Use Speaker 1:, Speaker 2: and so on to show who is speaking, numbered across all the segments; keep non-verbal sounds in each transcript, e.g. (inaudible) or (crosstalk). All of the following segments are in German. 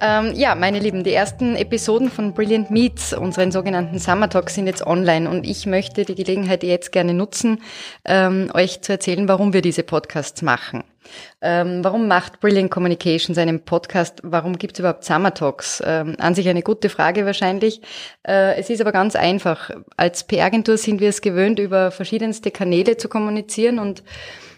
Speaker 1: Ähm, ja, meine Lieben, die ersten Episoden von Brilliant Meets, unseren sogenannten Summer Talks, sind jetzt online und ich möchte die Gelegenheit jetzt gerne nutzen, ähm, euch zu erzählen, warum wir diese Podcasts machen. Ähm, warum macht Brilliant Communications einen Podcast? Warum gibt es überhaupt Summer Talks? Ähm, an sich eine gute Frage wahrscheinlich. Äh, es ist aber ganz einfach. Als PR-Agentur sind wir es gewöhnt, über verschiedenste Kanäle zu kommunizieren und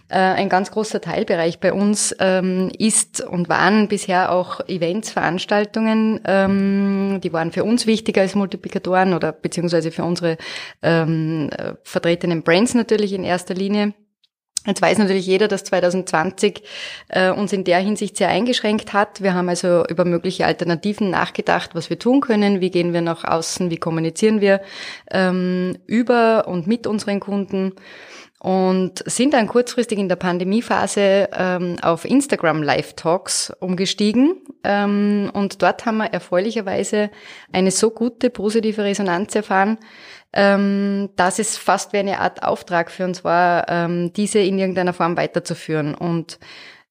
Speaker 1: äh, ein ganz großer Teilbereich bei uns ähm, ist und waren bisher auch Events, Veranstaltungen. Ähm, die waren für uns wichtiger als Multiplikatoren oder beziehungsweise für unsere ähm, äh, vertretenen Brands natürlich in erster Linie. Jetzt weiß natürlich jeder, dass 2020 äh, uns in der Hinsicht sehr eingeschränkt hat. Wir haben also über mögliche Alternativen nachgedacht, was wir tun können, wie gehen wir nach außen, wie kommunizieren wir ähm, über und mit unseren Kunden und sind dann kurzfristig in der Pandemiephase ähm, auf Instagram Live Talks umgestiegen. Ähm, und dort haben wir erfreulicherweise eine so gute positive Resonanz erfahren, ähm, dass es fast wie eine Art Auftrag für uns war, ähm, diese in irgendeiner Form weiterzuführen. Und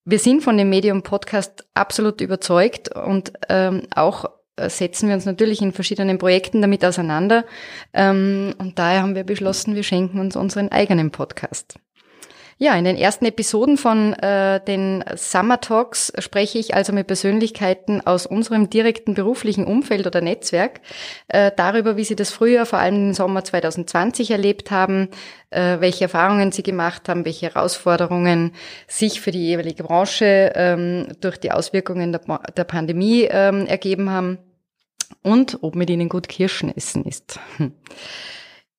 Speaker 1: wir sind von dem Medium Podcast absolut überzeugt und ähm, auch setzen wir uns natürlich in verschiedenen Projekten damit auseinander. Ähm, und daher haben wir beschlossen, wir schenken uns unseren eigenen Podcast. Ja, in den ersten Episoden von äh, den Summer Talks spreche ich also mit Persönlichkeiten aus unserem direkten beruflichen Umfeld oder Netzwerk äh, darüber, wie sie das Frühjahr, vor allem im Sommer 2020 erlebt haben, äh, welche Erfahrungen sie gemacht haben, welche Herausforderungen sich für die jeweilige Branche ähm, durch die Auswirkungen der, der Pandemie ähm, ergeben haben und ob mit ihnen gut Kirschen essen ist.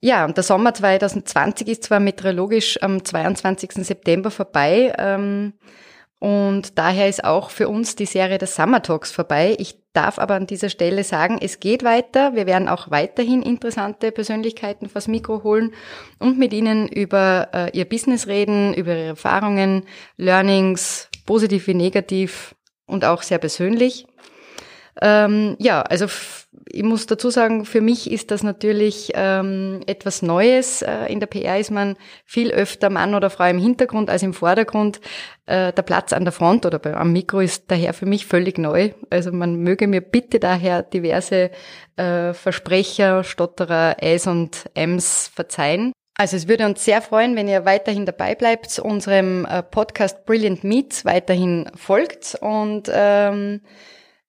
Speaker 1: Ja, und der Sommer 2020 ist zwar meteorologisch am 22. September vorbei, ähm, und daher ist auch für uns die Serie der Summer Talks vorbei. Ich darf aber an dieser Stelle sagen, es geht weiter. Wir werden auch weiterhin interessante Persönlichkeiten vors Mikro holen und mit ihnen über äh, ihr Business reden, über ihre Erfahrungen, Learnings, positiv wie negativ und auch sehr persönlich. Ähm, ja, also ich muss dazu sagen, für mich ist das natürlich ähm, etwas Neues. Äh, in der PR ist man viel öfter Mann oder Frau im Hintergrund als im Vordergrund. Äh, der Platz an der Front oder am Mikro ist daher für mich völlig neu. Also man möge mir bitte daher diverse äh, Versprecher, Stotterer, Äs und Ms verzeihen. Also es würde uns sehr freuen, wenn ihr weiterhin dabei bleibt, unserem äh, Podcast Brilliant Meets weiterhin folgt und ähm,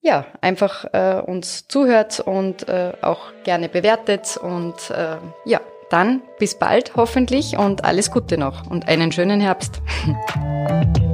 Speaker 1: ja, einfach äh, uns zuhört und äh, auch gerne bewertet. Und äh, ja, dann bis bald hoffentlich und alles Gute noch und einen schönen Herbst. (laughs)